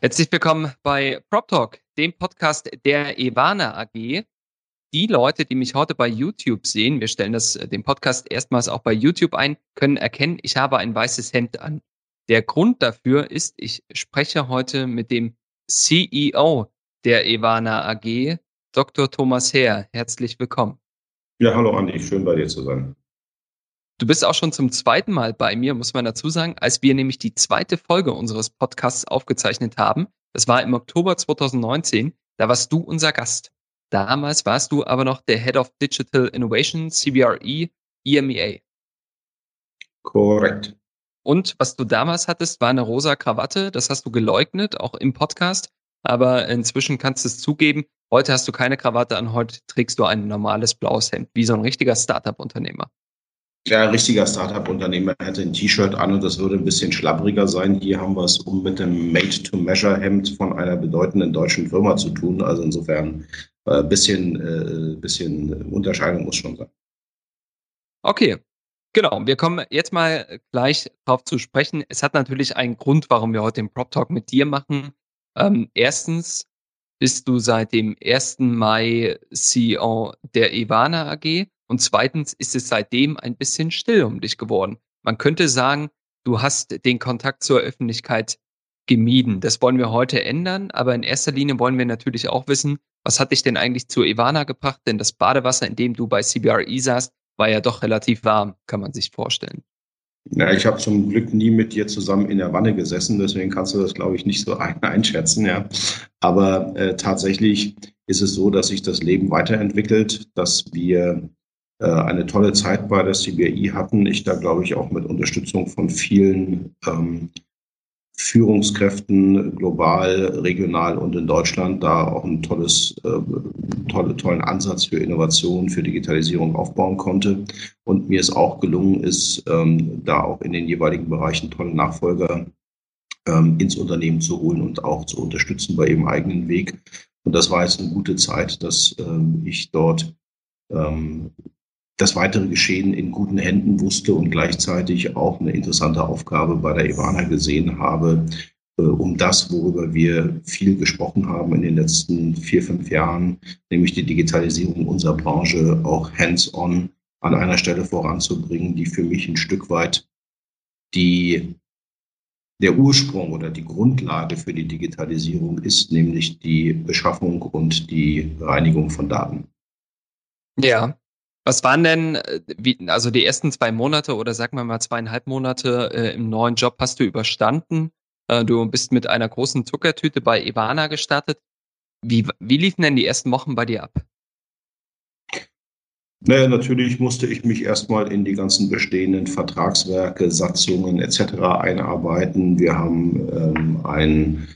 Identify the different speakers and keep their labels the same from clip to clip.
Speaker 1: Herzlich willkommen bei PropTalk, dem Podcast der Evana AG. Die Leute, die mich heute bei YouTube sehen, wir stellen das, den Podcast erstmals auch bei YouTube ein, können erkennen, ich habe ein weißes Hemd an. Der Grund dafür ist, ich spreche heute mit dem CEO der Evana AG, Dr. Thomas Herr. Herzlich willkommen.
Speaker 2: Ja, hallo Andi, schön bei dir zu sein.
Speaker 1: Du bist auch schon zum zweiten Mal bei mir, muss man dazu sagen, als wir nämlich die zweite Folge unseres Podcasts aufgezeichnet haben. Das war im Oktober 2019. Da warst du unser Gast. Damals warst du aber noch der Head of Digital Innovation, CBRE, EMEA.
Speaker 2: Korrekt.
Speaker 1: Und was du damals hattest, war eine rosa Krawatte. Das hast du geleugnet, auch im Podcast. Aber inzwischen kannst du es zugeben. Heute hast du keine Krawatte an, heute trägst du ein normales blaues Hemd, wie so ein richtiger Startup-Unternehmer.
Speaker 2: Ein richtiger Startup-Unternehmer hätte ein T-Shirt an und das würde ein bisschen schlabbriger sein. Hier haben wir es um mit dem Made-to-Measure-Hemd von einer bedeutenden deutschen Firma zu tun. Also insofern ein äh, bisschen, äh, bisschen Unterscheidung muss schon sein.
Speaker 1: Okay, genau. Wir kommen jetzt mal gleich darauf zu sprechen. Es hat natürlich einen Grund, warum wir heute den Prop Talk mit dir machen. Ähm, erstens bist du seit dem 1. Mai CEO der Ivana AG. Und zweitens ist es seitdem ein bisschen still um dich geworden. Man könnte sagen, du hast den Kontakt zur Öffentlichkeit gemieden. Das wollen wir heute ändern, aber in erster Linie wollen wir natürlich auch wissen, was hat dich denn eigentlich zu Ivana gebracht? Denn das Badewasser, in dem du bei CBRE saßt, war ja doch relativ warm, kann man sich vorstellen.
Speaker 2: Ja, ich habe zum Glück nie mit dir zusammen in der Wanne gesessen, deswegen kannst du das, glaube ich, nicht so einschätzen. Ja. Aber äh, tatsächlich ist es so, dass sich das Leben weiterentwickelt, dass wir eine tolle Zeit bei der CBI hatten. Ich da, glaube ich, auch mit Unterstützung von vielen ähm, Führungskräften global, regional und in Deutschland da auch ein tolles, äh, tolle, tollen Ansatz für Innovation, für Digitalisierung aufbauen konnte. Und mir es auch gelungen ist, ähm, da auch in den jeweiligen Bereichen tolle Nachfolger ähm, ins Unternehmen zu holen und auch zu unterstützen bei ihrem eigenen Weg. Und das war jetzt eine gute Zeit, dass ähm, ich dort ähm, das weitere Geschehen in guten Händen wusste und gleichzeitig auch eine interessante Aufgabe bei der Ivana gesehen habe, äh, um das, worüber wir viel gesprochen haben in den letzten vier, fünf Jahren, nämlich die Digitalisierung unserer Branche auch hands-on an einer Stelle voranzubringen, die für mich ein Stück weit die, der Ursprung oder die Grundlage für die Digitalisierung ist, nämlich die Beschaffung und die Reinigung von Daten.
Speaker 1: Ja, was waren denn, äh, wie, also die ersten zwei Monate oder sagen wir mal zweieinhalb Monate äh, im neuen Job hast du überstanden? Äh, du bist mit einer großen Zuckertüte bei Ivana gestartet. Wie, wie liefen denn die ersten Wochen bei dir ab?
Speaker 2: Naja, natürlich musste ich mich erstmal in die ganzen bestehenden Vertragswerke, Satzungen etc. einarbeiten. Wir haben ähm, ein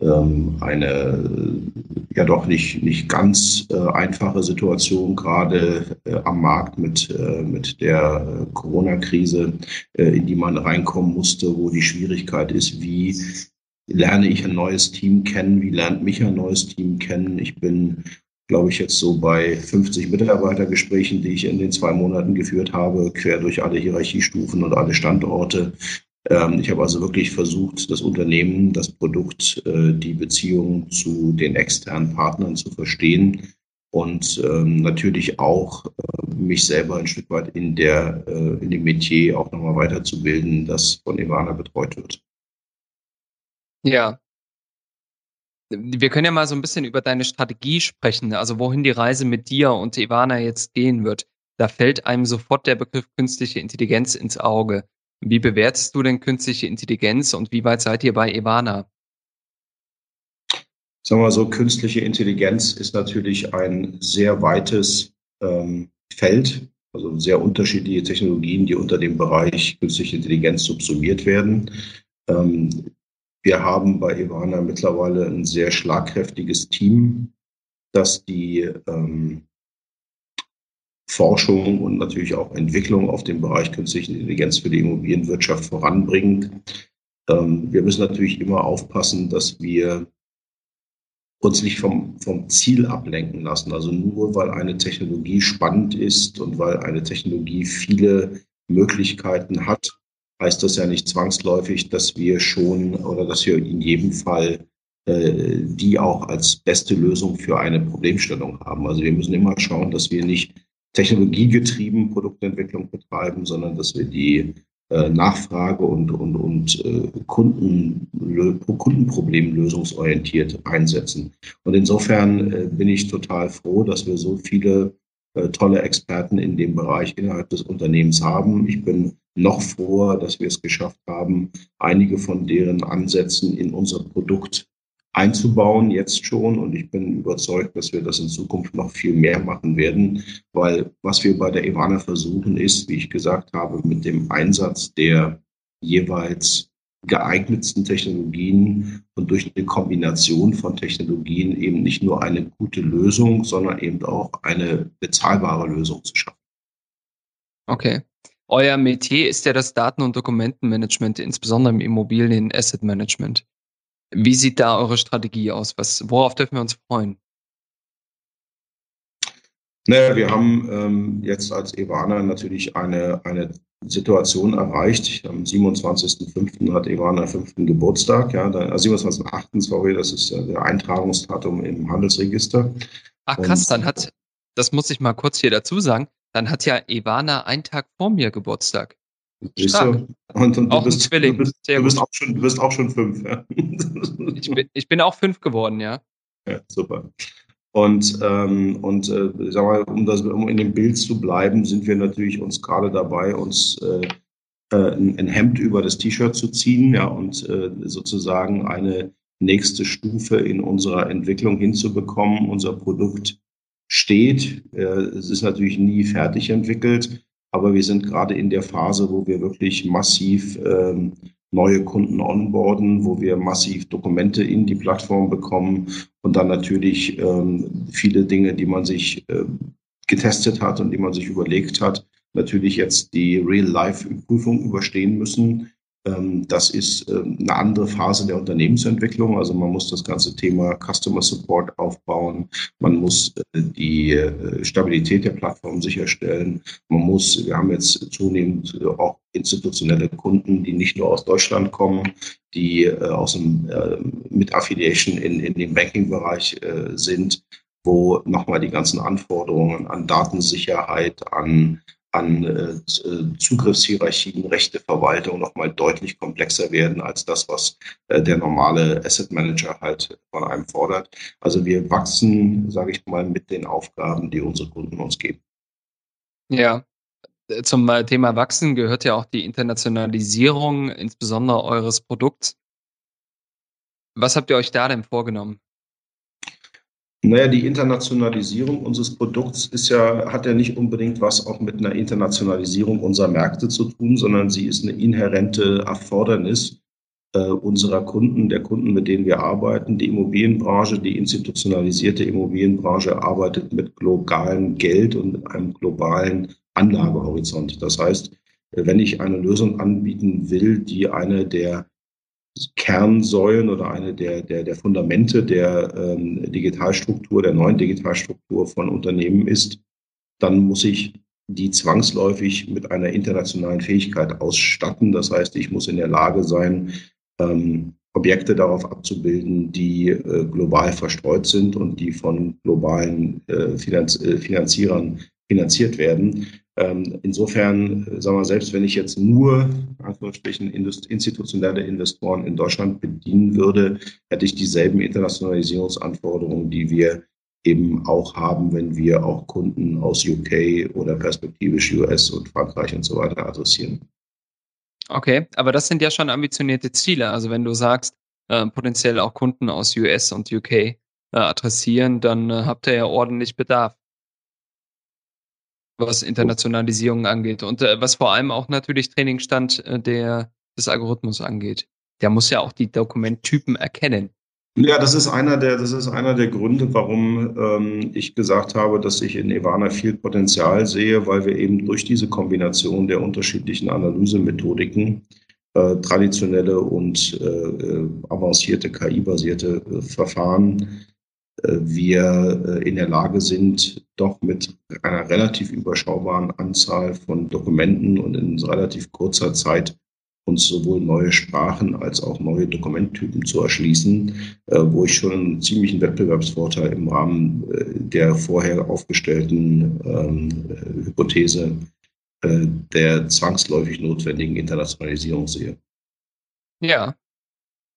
Speaker 2: eine ja doch nicht, nicht ganz äh, einfache Situation gerade äh, am Markt mit, äh, mit der Corona-Krise, äh, in die man reinkommen musste, wo die Schwierigkeit ist, wie lerne ich ein neues Team kennen, wie lernt mich ein neues Team kennen. Ich bin, glaube ich, jetzt so bei 50 Mitarbeitergesprächen, die ich in den zwei Monaten geführt habe, quer durch alle Hierarchiestufen und alle Standorte. Ähm, ich habe also wirklich versucht, das Unternehmen, das Produkt, äh, die Beziehung zu den externen Partnern zu verstehen und ähm, natürlich auch äh, mich selber ein Stück weit in der äh, in dem Metier auch nochmal weiterzubilden, das von Ivana betreut wird.
Speaker 1: Ja. Wir können ja mal so ein bisschen über deine Strategie sprechen, also wohin die Reise mit dir und Ivana jetzt gehen wird. Da fällt einem sofort der Begriff künstliche Intelligenz ins Auge. Wie bewertest du denn künstliche Intelligenz und wie weit seid ihr bei Ivana?
Speaker 2: Sagen wir mal so, künstliche Intelligenz ist natürlich ein sehr weites ähm, Feld, also sehr unterschiedliche Technologien, die unter dem Bereich künstliche Intelligenz subsumiert werden. Ähm, Wir haben bei Ivana mittlerweile ein sehr schlagkräftiges Team, das die ähm, Forschung und natürlich auch Entwicklung auf dem Bereich künstliche Intelligenz für die Immobilienwirtschaft voranbringt. Ähm, wir müssen natürlich immer aufpassen, dass wir uns nicht vom, vom Ziel ablenken lassen. Also nur weil eine Technologie spannend ist und weil eine Technologie viele Möglichkeiten hat, heißt das ja nicht zwangsläufig, dass wir schon oder dass wir in jedem Fall äh, die auch als beste Lösung für eine Problemstellung haben. Also wir müssen immer schauen, dass wir nicht technologiegetrieben Produktentwicklung betreiben, sondern dass wir die äh, Nachfrage und, und, und äh, Kunden, Kundenproblemlösungsorientiert einsetzen. Und insofern äh, bin ich total froh, dass wir so viele äh, tolle Experten in dem Bereich innerhalb des Unternehmens haben. Ich bin noch froher, dass wir es geschafft haben, einige von deren Ansätzen in unser Produkt einzubauen, jetzt schon. Und ich bin überzeugt, dass wir das in Zukunft noch viel mehr machen werden, weil was wir bei der Ivana versuchen ist, wie ich gesagt habe, mit dem Einsatz der jeweils geeignetsten Technologien und durch eine Kombination von Technologien eben nicht nur eine gute Lösung, sondern eben auch eine bezahlbare Lösung zu schaffen.
Speaker 1: Okay. Euer Metier ist ja das Daten- und Dokumentenmanagement, insbesondere im Immobilien-Asset Management. Wie sieht da eure Strategie aus? Was, worauf dürfen wir uns freuen?
Speaker 2: Naja, wir haben ähm, jetzt als Ivana natürlich eine, eine Situation erreicht. Am 27.05. hat Ivana fünften Geburtstag, ja, da, 27.08. Äh, sorry, das ist äh, der Eintragungsdatum im Handelsregister.
Speaker 1: Ach krass, Und, dann hat, das muss ich mal kurz hier dazu sagen, dann hat ja Ivana einen Tag vor mir Geburtstag.
Speaker 2: Stark. Und, und auch du bist, ein Zwilling. Du bist, du bist, auch, schon, du bist auch schon fünf. Ja.
Speaker 1: Ich, bin, ich bin auch fünf geworden, ja.
Speaker 2: Ja, super. Und, ähm, und äh, sag mal, um, das, um in dem Bild zu bleiben, sind wir natürlich uns gerade dabei, uns äh, äh ein, ein, Hemd über das T-Shirt zu ziehen ja, und äh, sozusagen eine nächste Stufe in unserer Entwicklung hinzubekommen. Unser Produkt steht. Äh, es ist natürlich nie fertig entwickelt. Aber wir sind gerade in der Phase, wo wir wirklich massiv ähm, neue Kunden onboarden, wo wir massiv Dokumente in die Plattform bekommen und dann natürlich ähm, viele Dinge, die man sich äh, getestet hat und die man sich überlegt hat, natürlich jetzt die Real-Life-Prüfung überstehen müssen. Ähm, das ist ähm, eine andere Phase der Unternehmensentwicklung. Also man muss das ganze Thema Customer Support aufbauen. Man muss äh, die äh, Stabilität der Plattform sicherstellen. Man muss, wir haben jetzt zunehmend äh, auch institutionelle Kunden, die nicht nur aus Deutschland kommen, die aus dem, mit Affiliation in, in dem Banking-Bereich sind, wo nochmal die ganzen Anforderungen an Datensicherheit, an an äh, Zugriffshierarchien, Rechteverwaltung nochmal deutlich komplexer werden als das, was äh, der normale Asset Manager halt von einem fordert. Also wir wachsen, sage ich mal, mit den Aufgaben, die unsere Kunden uns geben.
Speaker 1: Ja, zum Thema Wachsen gehört ja auch die Internationalisierung, insbesondere eures Produkts. Was habt ihr euch da denn vorgenommen?
Speaker 2: Naja, die Internationalisierung unseres Produkts ist ja, hat ja nicht unbedingt was auch mit einer Internationalisierung unserer Märkte zu tun, sondern sie ist eine inhärente Erfordernis äh, unserer Kunden, der Kunden, mit denen wir arbeiten. Die Immobilienbranche, die institutionalisierte Immobilienbranche arbeitet mit globalem Geld und einem globalen Anlagehorizont. Das heißt, wenn ich eine Lösung anbieten will, die eine der Kernsäulen oder eine der, der, der Fundamente der ähm, Digitalstruktur, der neuen Digitalstruktur von Unternehmen ist, dann muss ich die zwangsläufig mit einer internationalen Fähigkeit ausstatten. Das heißt, ich muss in der Lage sein, ähm, Objekte darauf abzubilden, die äh, global verstreut sind und die von globalen äh, Finanz äh, Finanzierern finanziert werden. Ähm, insofern, äh, sagen wir, selbst wenn ich jetzt nur Anführungsstrichen institutionelle Investoren in Deutschland bedienen würde, hätte ich dieselben Internationalisierungsanforderungen, die wir eben auch haben, wenn wir auch Kunden aus UK oder perspektivisch US und Frankreich und so weiter adressieren.
Speaker 1: Okay, aber das sind ja schon ambitionierte Ziele. Also wenn du sagst, äh, potenziell auch Kunden aus US und UK äh, adressieren, dann äh, habt ihr ja ordentlich Bedarf was Internationalisierung angeht und äh, was vor allem auch natürlich Trainingsstand äh, der, des Algorithmus angeht. der muss ja auch die Dokumenttypen erkennen.
Speaker 2: Ja, das ist einer der, das ist einer der Gründe, warum ähm, ich gesagt habe, dass ich in Ivana viel Potenzial sehe, weil wir eben durch diese Kombination der unterschiedlichen Analysemethodiken äh, traditionelle und äh, avancierte KI-basierte äh, Verfahren äh, wir äh, in der Lage sind, doch mit einer relativ überschaubaren Anzahl von Dokumenten und in relativ kurzer Zeit uns sowohl neue Sprachen als auch neue Dokumenttypen zu erschließen, äh, wo ich schon einen ziemlichen Wettbewerbsvorteil im Rahmen der vorher aufgestellten ähm, Hypothese der zwangsläufig notwendigen Internationalisierung sehe.
Speaker 1: Ja,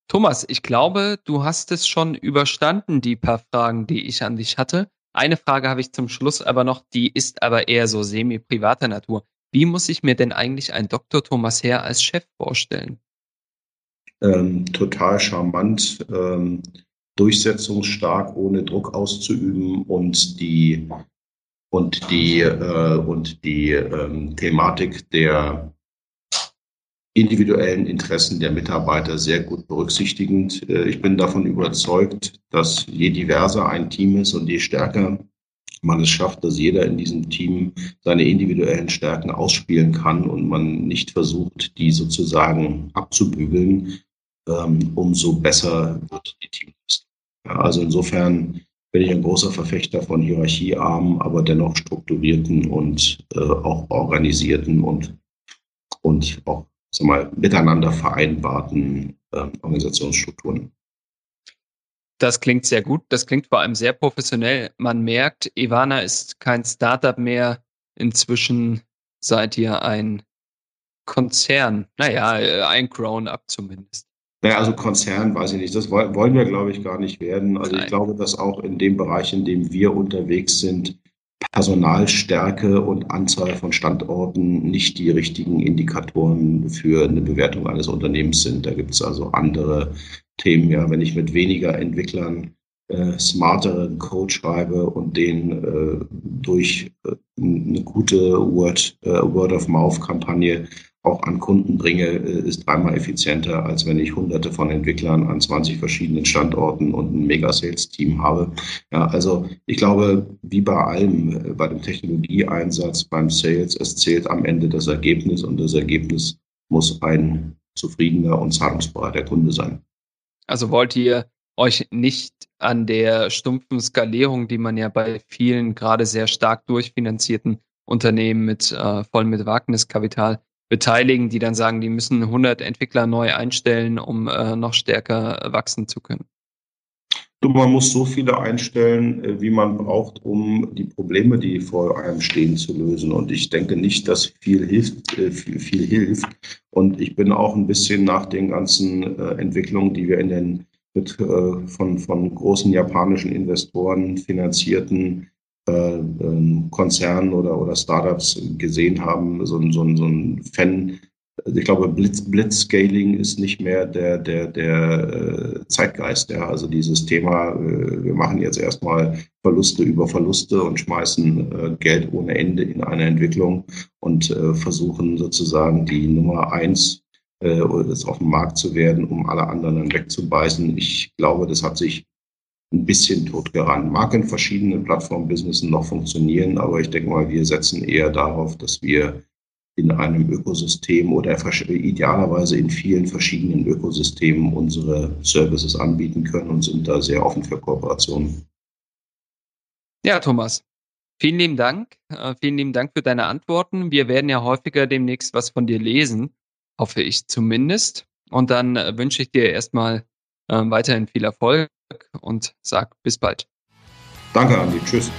Speaker 1: Thomas, ich glaube, du hast es schon überstanden, die paar Fragen, die ich an dich hatte. Eine Frage habe ich zum Schluss aber noch, die ist aber eher so semi-privater Natur. Wie muss ich mir denn eigentlich ein Dr. Thomas Herr als Chef vorstellen?
Speaker 2: Ähm, total charmant, ähm, durchsetzungsstark, ohne Druck auszuüben und die und die äh, und die ähm, Thematik der individuellen Interessen der Mitarbeiter sehr gut berücksichtigend. Äh, ich bin davon überzeugt, dass je diverser ein Team ist und je stärker man es schafft, dass jeder in diesem Team seine individuellen Stärken ausspielen kann und man nicht versucht, die sozusagen abzubügeln, ähm, umso besser wird die Teamleistung. also insofern bin ich ein großer Verfechter von hierarchiearmen, aber dennoch strukturierten und äh, auch organisierten und, und auch sag mal, miteinander vereinbarten äh, Organisationsstrukturen.
Speaker 1: Das klingt sehr gut. Das klingt vor allem sehr professionell. Man merkt, Ivana ist kein Startup mehr. Inzwischen seid ihr ein Konzern. Naja, äh, ein Grown-up zumindest.
Speaker 2: Naja, also Konzern weiß ich nicht. Das wollen wir, glaube ich, gar nicht werden. Also Nein. ich glaube, dass auch in dem Bereich, in dem wir unterwegs sind, Personalstärke und Anzahl von Standorten nicht die richtigen Indikatoren für eine Bewertung eines Unternehmens sind. Da gibt es also andere Themen. Ja, wenn ich mit weniger Entwicklern äh, smarteren Code schreibe und den äh, durch äh, eine gute Word, äh, Word-of-Mouth-Kampagne auch an Kunden bringe, äh, ist dreimal effizienter, als wenn ich hunderte von Entwicklern an 20 verschiedenen Standorten und ein Mega-Sales-Team habe. Ja, also ich glaube, wie bei allem, äh, bei dem Technologieeinsatz, beim Sales, es zählt am Ende das Ergebnis und das Ergebnis muss ein zufriedener und zahlungsbereiter Kunde sein.
Speaker 1: Also wollt ihr euch nicht an der stumpfen Skalierung, die man ja bei vielen gerade sehr stark durchfinanzierten Unternehmen mit äh, voll mit Wagniskapital beteiligen, die dann sagen, die müssen 100 Entwickler neu einstellen, um äh, noch stärker wachsen zu können?
Speaker 2: Du, man muss so viele einstellen, äh, wie man braucht, um die Probleme, die vor einem stehen, zu lösen. Und ich denke nicht, dass viel hilft. Äh, viel, viel hilft. Und ich bin auch ein bisschen nach den ganzen äh, Entwicklungen, die wir in den mit von, von großen japanischen Investoren finanzierten Konzernen oder, oder Startups gesehen haben, so, so, so ein Fan. Ich glaube, Blitz, Blitzscaling ist nicht mehr der, der, der äh, Zeitgeist. Ja. Also dieses Thema, äh, wir machen jetzt erstmal Verluste über Verluste und schmeißen Geld ohne Ende in eine Entwicklung und versuchen sozusagen die Nummer eins auf dem Markt zu werden, um alle anderen wegzubeißen. Ich glaube, das hat sich ein bisschen totgerannt. Mag in verschiedenen Plattform-Businessen noch funktionieren, aber ich denke mal, wir setzen eher darauf, dass wir in einem Ökosystem oder idealerweise in vielen verschiedenen Ökosystemen unsere Services anbieten können und sind da sehr offen für Kooperationen.
Speaker 1: Ja, Thomas, vielen lieben Dank. Äh, vielen lieben Dank für deine Antworten. Wir werden ja häufiger demnächst was von dir lesen, hoffe ich zumindest. Und dann äh, wünsche ich dir erstmal äh, weiterhin viel Erfolg und sag bis bald.
Speaker 2: Danke, Andi. Tschüss.